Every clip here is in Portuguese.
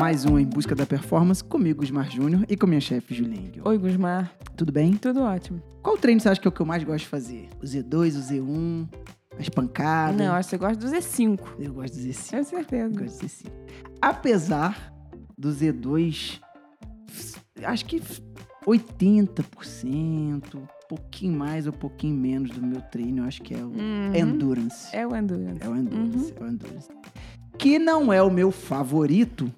mais um Em Busca da Performance comigo, Gusmar Júnior, e com minha chefe, Juliane. Oi, Gusmar. Tudo bem? Tudo ótimo. Qual treino você acha que é o que eu mais gosto de fazer? O Z2, o Z1, as pancadas? Não, acho que você gosta do Z5. Eu gosto do Z5. Tenho certeza. Eu gosto do Z5. Apesar do Z2, acho que 80%, pouquinho mais ou pouquinho menos do meu treino, eu acho que é o Uhum. Endurance. É o Endurance. É o Endurance, é o Endurance. Que não é o meu favorito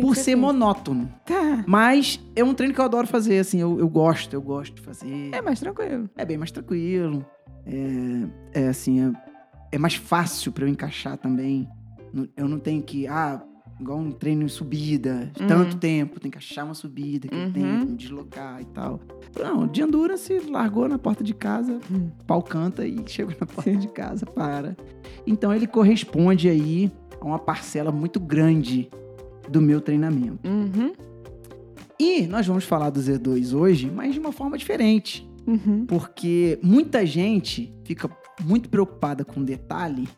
por ser feito. monótono. Tá. Mas é um treino que eu adoro fazer, assim, eu, eu gosto, eu gosto de fazer. É mais tranquilo. É bem mais tranquilo. É, é assim, é, é mais fácil pra eu encaixar também. Eu não tenho que, ah, igual um treino em subida, Uhum. tanto tempo, tem que achar uma subida que Uhum. tenho, me deslocar e tal. Não, de endurance, largou na porta de casa, Hum. pau canta e chegou na porta de casa, para. Então ele corresponde aí uma parcela muito grande do meu treinamento. Uhum. E nós vamos falar do Z2 hoje, mas de uma forma diferente. Uhum. Porque muita gente fica muito preocupada com detalhe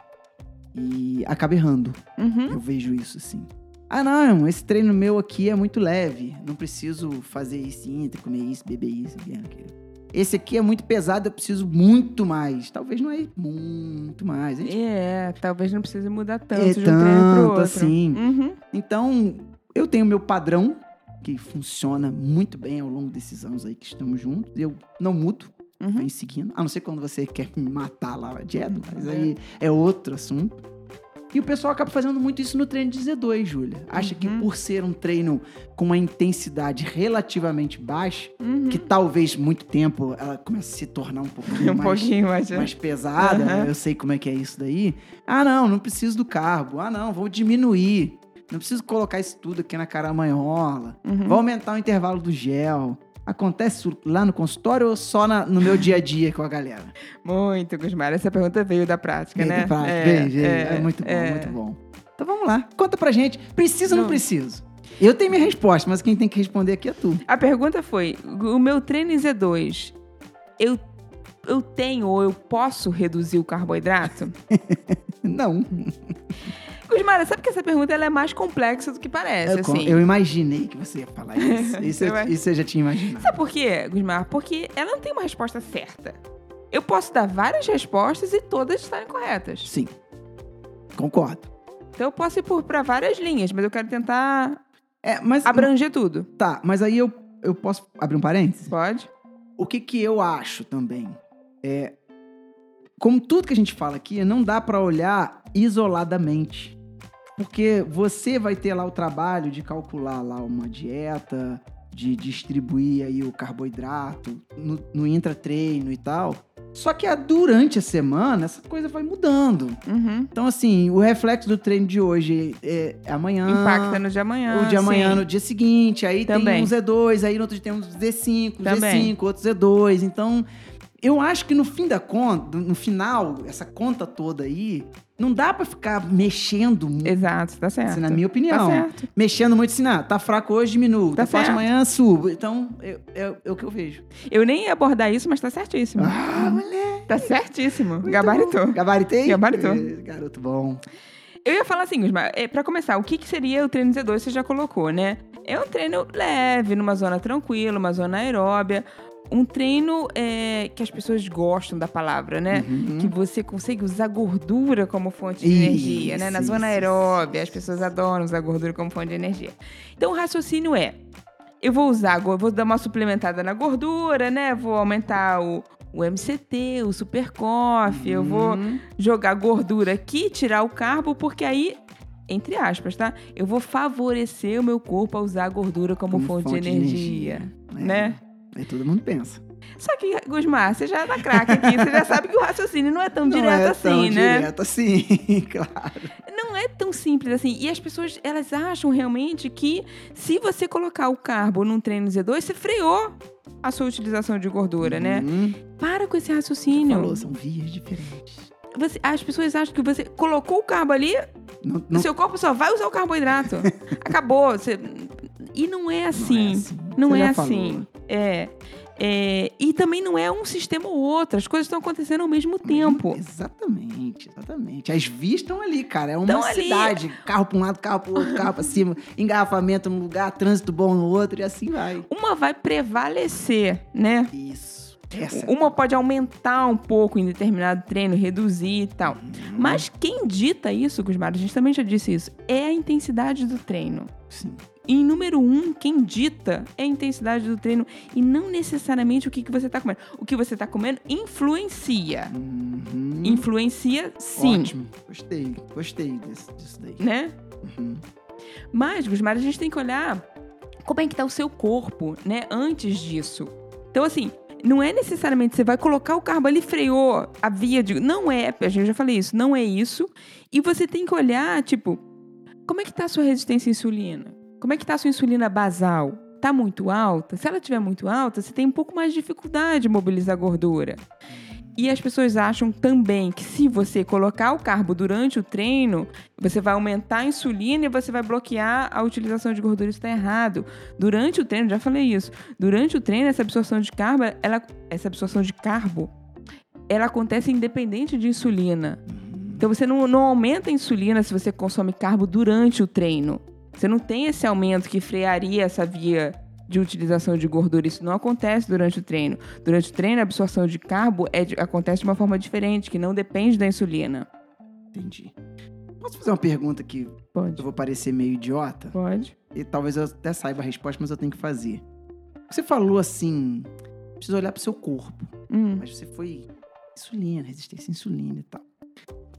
e acaba errando. Uhum. Eu vejo isso assim. Ah, não, esse treino meu aqui é muito leve. Não preciso fazer isso, comer isso, beber isso, beber aquilo. Esse aqui é muito pesado, eu preciso muito mais. Talvez não é muito mais. Gente É, talvez não precise mudar tanto É de um tanto outro. assim. Uhum. Então, eu tenho meu padrão, que funciona muito bem ao longo desses anos aí que estamos juntos. Eu não mudo, Uhum. venho seguindo. A não ser quando você quer me matar lá dieta, mas aí é outro assunto. E o pessoal acaba fazendo muito isso no treino de Z2, Júlia. Acha que Uhum. por ser um treino com uma intensidade relativamente baixa, Uhum. que talvez muito tempo ela comece a se tornar um pouquinho um mais pouquinho mais. mais pesada, Aham. eu sei como é que é isso daí. Ah, não, não preciso do carbo. Ah, não, vou diminuir. Não preciso colocar isso tudo aqui na caramanhola. Uhum. Vou aumentar o intervalo do gel. Acontece lá no consultório ou só na- no meu dia a dia com a galera? Muito, Gusmar. Essa pergunta veio da prática, né? Eita, prática, É, veio, veio. É, muito bom, é. muito bom. Então vamos lá. Conta pra gente. Preciso ou não Não. preciso? Eu tenho minha resposta, mas quem tem que responder aqui é tu. A pergunta foi: o meu treino em Z2, eu, eu tenho ou eu posso reduzir o carboidrato? Não. Gusmara, sabe que essa pergunta ela é mais complexa do que parece, Eu, assim. eu imaginei que você ia falar isso. Isso, eu, isso eu já tinha imaginado. Sabe por quê, Gusmar? Porque ela não tem uma resposta certa. Eu posso dar várias respostas e todas estarem corretas. Sim. Concordo. Então eu posso ir por, pra várias linhas, mas eu quero tentar É, mas abranger tudo. Tá, mas aí eu, eu posso abrir um parênteses? Pode? O que que eu acho também é como tudo que a gente fala aqui, não dá pra olhar isoladamente. Porque você vai ter lá o trabalho de calcular lá uma dieta, de distribuir aí o carboidrato no, no intratreino e tal. Só que ah, durante a semana, essa coisa vai mudando. Uhum. Então, assim, o reflexo do treino de hoje é, é amanhã. Impacta no de amanhã. O de amanhã sim. no dia seguinte, aí Também. tem um Z2, aí no outro dia tem um Z5, um Também. Z5, outro Z2. Então, eu acho que no fim da conta, no final, essa conta toda aí, não dá pra ficar mexendo muito, Exato, tá certo. assim, na minha opinião. Tá certo. Mexendo muito assim, ah, tá fraco hoje, diminuo. Tá, Tá forte amanhã, subo. Então, é, é- é o que eu vejo. Eu nem ia abordar isso, mas tá certíssimo. Ah, moleque! Tá certíssimo. muito Gabaritou. bom. Gabaritei? Gabaritou. É, garoto bom. Eu ia falar assim, Gusmar, é, pra começar, o que, que seria o treino Z2? Você já colocou, né? É um treino leve, numa zona tranquila, uma zona aeróbia. Um treino é, que as pessoas gostam da palavra, né? Uhum. Que você consegue usar gordura como fonte de Isso, energia, né? Na isso, zona isso, aeróbia, as pessoas adoram usar gordura como fonte de energia. Então, o raciocínio é: eu vou usar, vou dar uma suplementada na gordura, né? Vou aumentar o, o MCT, o Super Coffee, eu vou Uhum. jogar gordura aqui, tirar o carbo, porque aí, entre aspas, tá? Eu vou favorecer o meu corpo a usar a gordura como, Como fonte, fonte de de energia, energia, é. Né? Aí todo mundo pensa. Só que, Gusmar, você já é da craque aqui, você já sabe que o raciocínio não é tão não direto é assim, tão né? direto assim, claro. Não é tão simples assim. E as pessoas, elas acham realmente que se você colocar o carbo num treino Z2, você freou a sua utilização de gordura, né? Uhum. Para com esse raciocínio. Falou, são vias diferentes. Você- as pessoas acham que você colocou o carbo ali, Não, não, seu corpo só vai usar o carboidrato. Acabou. Você... E não é assim. assim. Não Você é assim. É. É, e também não é um sistema ou outro, as coisas estão acontecendo ao mesmo tempo. Exatamente, exatamente. As vias estão ali, cara. É uma Tão ali. cidade. Carro para um lado, carro para outro, carro para cima, engarrafamento num lugar, trânsito bom no outro e assim vai. Uma vai prevalecer, né? Isso. Essa. Uma pode aumentar um pouco em determinado treino, reduzir e tal. Mas quem dita isso, Gusmar, a gente também já disse isso, é a intensidade do treino. Sim. E número um, quem dita é a intensidade do treino e não necessariamente o que, que você está comendo. O que você está comendo influencia. Uhum. Influencia sim, Ótimo. Gostei. Gostei desse, disso daí. né? Uhum. Mas, Gusmar, a gente tem que olhar como é que tá o seu corpo, né, antes disso. Então, assim, não é necessariamente você vai colocar o carbo ali freou a via de... Não é, a gente já falei isso, não é isso. E você tem que olhar, tipo, como é que tá a sua resistência à insulina? Como é que tá a sua insulina basal? Tá muito alta? Se ela estiver muito alta, você tem um pouco mais de dificuldade de mobilizar gordura. E as pessoas acham também que se você colocar o carbo durante o treino, você vai aumentar a insulina e você vai bloquear a utilização de gordura. Isso está errado. Durante o treino, já falei isso. Durante o treino, essa absorção de carbo, ela, essa absorção de carbo, ela acontece independente de insulina. Então você não, não aumenta a insulina se você consome carbo durante o treino. Você não tem esse aumento que frearia essa via de utilização de gordura. Isso não acontece durante o treino. Durante o treino, a absorção de carbo é de- acontece de uma forma diferente, que não depende da insulina. Entendi. Posso fazer uma pergunta que eu Pode. vou parecer meio idiota? Pode. E talvez eu até saiba a resposta, mas eu tenho que fazer. Você falou assim, precisa olhar pro seu corpo. Hum. Mas você foi insulina, resistência à insulina e tal.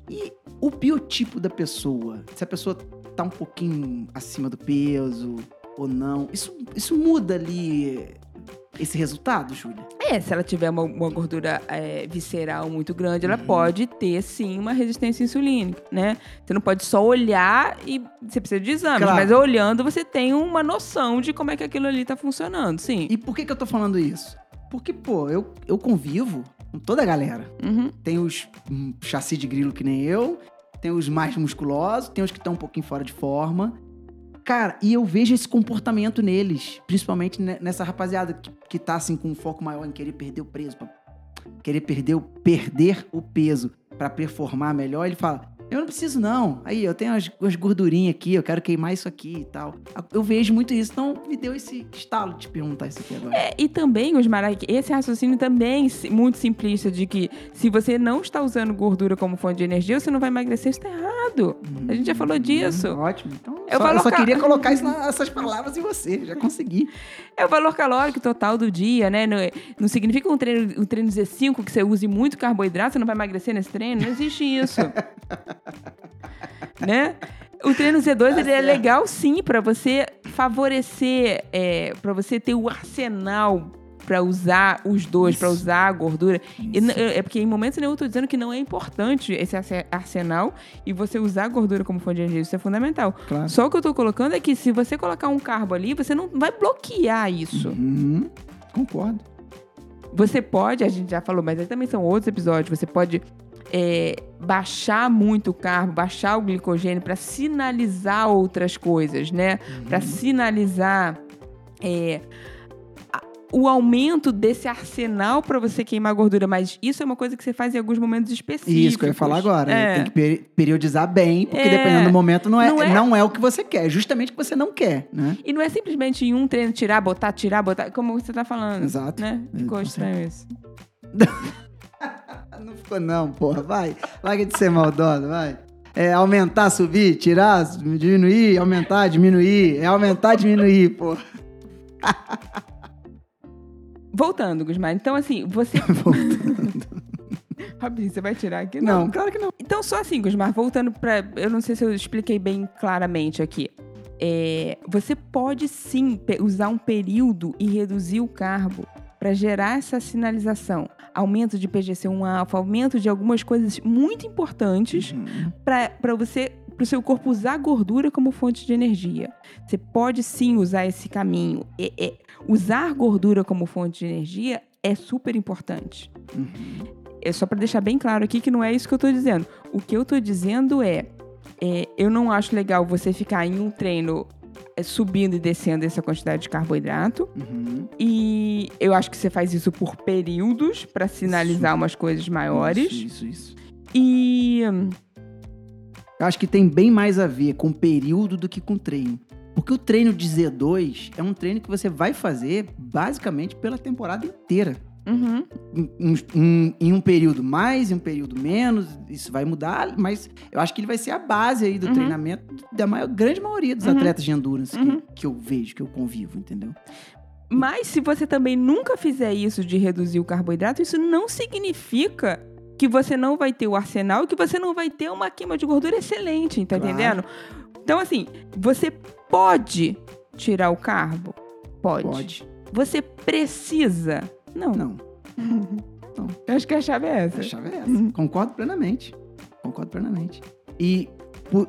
E o biotipo da pessoa? Se a pessoa tá um pouquinho acima do peso ou não, isso, isso muda ali esse resultado, Júlia? É, se ela tiver uma, uma gordura é, visceral muito grande, ela Uhum. pode ter sim uma resistência insulínica, né? Você não pode só olhar e você precisa de exames, Claro. mas olhando você tem uma noção de como é que aquilo ali tá funcionando, sim. E por que, que eu tô falando isso? Porque, pô, eu, eu convivo com toda a galera. Uhum. Tem os hum, chassi de grilo que nem eu, tem os mais musculosos, tem os que estão um pouquinho fora de forma. Cara, e eu vejo esse comportamento neles, principalmente ne- nessa rapaziada que, que tá assim com um foco maior em querer perder o peso, querer perder o, perder o peso pra performar melhor. Ele fala: Eu não preciso, não. Aí, eu tenho as, as gordurinhas aqui, eu quero queimar isso aqui e tal. Eu vejo muito isso. Então, me deu esse estalo de te perguntar isso aqui agora. É, e também, Osmar, esse raciocínio também muito simplista de que se você não está usando gordura como fonte de energia, você não vai emagrecer, isso tá errado. A gente já falou disso. Hum, ótimo. Então, Eu só, falo eu só queria colocar isso na- essas palavras em você. Já consegui. É o valor calórico total do dia, né? Não, não significa um treino, um treino Z5 que você use muito carboidrato, você não vai emagrecer nesse treino. Não existe isso. né? O treino Z2 ele é legal sim para você favorecer, é, para você ter o arsenal para usar os dois, para usar a gordura. E é porque em momentos nenhum eu tô dizendo que não é importante esse arse- arsenal e você usar a gordura como fonte de energia, isso é fundamental. Claro. Só o que eu tô colocando é que se você colocar um carbo ali, você não vai bloquear isso. Uhum. Concordo. Você pode, a gente já falou, mas aí também são outros episódios, você pode é, baixar muito o carbo, baixar o glicogênio para sinalizar outras coisas, né? Para sinalizar é, o aumento desse arsenal para você queimar gordura. Mas isso é uma coisa que você faz em alguns momentos específicos. Isso que eu ia falar agora. É. Tem que peri- periodizar bem, porque É. dependendo do momento não é, Não é- não é o que você quer. É justamente o que você não quer, né? E não é simplesmente em um treino tirar, botar, tirar, botar, como você tá falando. Exato. Né? Ficou Com estranho isso. Não ficou não, porra. Vai. Larga de ser maldosa, vai. É aumentar, subir, tirar, diminuir, aumentar, diminuir. É aumentar, diminuir, porra. Voltando, Gusmar. Então, assim, você. Rapidinho, você vai tirar aqui? Não, claro que não. Então, só assim, Gusmar, voltando pra. Eu não sei se eu expliquei bem claramente aqui. É, você pode sim usar um período e reduzir o carbo para gerar essa sinalização. Aumento de PGC1 alfa, aumento de algumas coisas muito importantes Uhum. para você para o seu corpo usar gordura como fonte de energia. Você pode sim usar esse caminho. É- é- usar gordura como fonte de energia é super importante. Uhum. É só para deixar bem claro aqui que não é isso que eu tô dizendo. O que eu tô dizendo é, é, eu não acho legal você ficar em um treino é, subindo e descendo essa quantidade de carboidrato. Uhum. E eu acho que você faz isso por períodos para sinalizar umas coisas maiores. Isso, isso, isso. E Eu acho que tem bem mais a ver com período do que com treino. Porque o treino de Z2 é um treino que você vai fazer basicamente pela temporada inteira. uhum, Em, em- em- um período mais, em um período menos, isso vai mudar, mas eu acho que ele vai ser a base aí do Uhum. treinamento da maior, grande maioria dos Uhum. atletas de endurance que- Uhum. que, eu vejo, que eu convivo, entendeu? Mas se você também nunca fizer isso de reduzir o carboidrato, isso não significa que você não vai ter o arsenal e que você não vai ter uma queima de gordura excelente, tá Claro. entendendo? Então, assim, você pode tirar o carbo? Pode. Pode. Você precisa? Não. Não, Eu acho que a chave é essa. a chave é essa. Uhum. Concordo plenamente. Concordo plenamente. E por-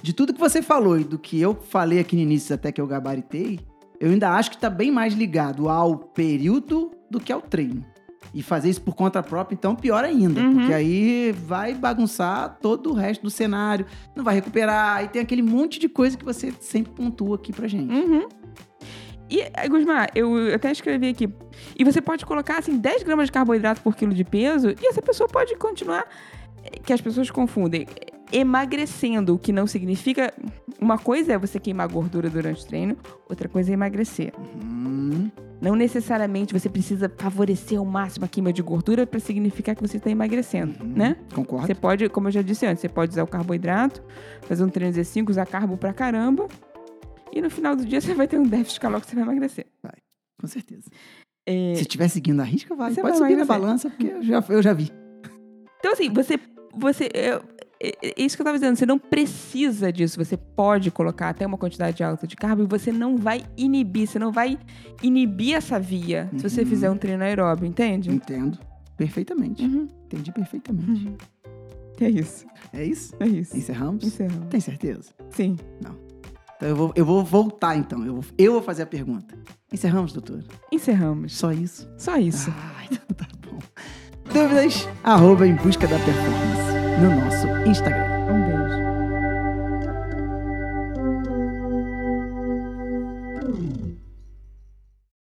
de tudo que você falou e do que eu falei aqui no início, até que eu gabaritei, eu ainda acho que tá bem mais ligado ao período do que ao treino. E fazer isso por conta própria, então, pior ainda. Uhum. Porque aí vai bagunçar todo o resto do cenário, não vai recuperar, e tem aquele monte de coisa que você sempre pontua aqui pra gente. Uhum. E, eh, Gusmar, eu até escrevi aqui. E você pode colocar, assim, 10 gramas de carboidrato por quilo de peso e essa pessoa pode continuar. eh, Que as pessoas confundem. Emagrecendo, o que não significa. Uma coisa é você queimar gordura durante o treino, outra coisa é emagrecer. Hum, Não necessariamente você precisa favorecer ao máximo a queima de gordura para significar que você está emagrecendo, Uhum. né? concordo. Você pode, como eu já disse antes, você pode usar o carboidrato, fazer um treino Z5, usar carbo pra caramba. E no final do dia você vai ter um déficit calórico que você vai emagrecer. Com certeza. É, Se estiver seguindo a risca, vai. Você Pode vai subir na emagrecer. balança, porque eu já, eu já vi. Então, assim, você. você é, é- é isso que eu tava dizendo, você não precisa disso. Você pode colocar até uma quantidade alta de carbo e você não vai inibir, você não vai inibir essa via se você Uhum. fizer um treino aeróbio, entende? Entendo perfeitamente. Uhum. Entendi perfeitamente. Uhum. É isso. É isso? É isso. Encerramos? Encerramos. Tem certeza? Sim. Então eu vou, eu vou voltar, então. Eu vou, eu vou fazer a pergunta. Encerramos, doutor? Encerramos. Só isso? Só isso. Ah, então tá bom. Dúvidas? Arroba em busca da performance no nosso Instagram.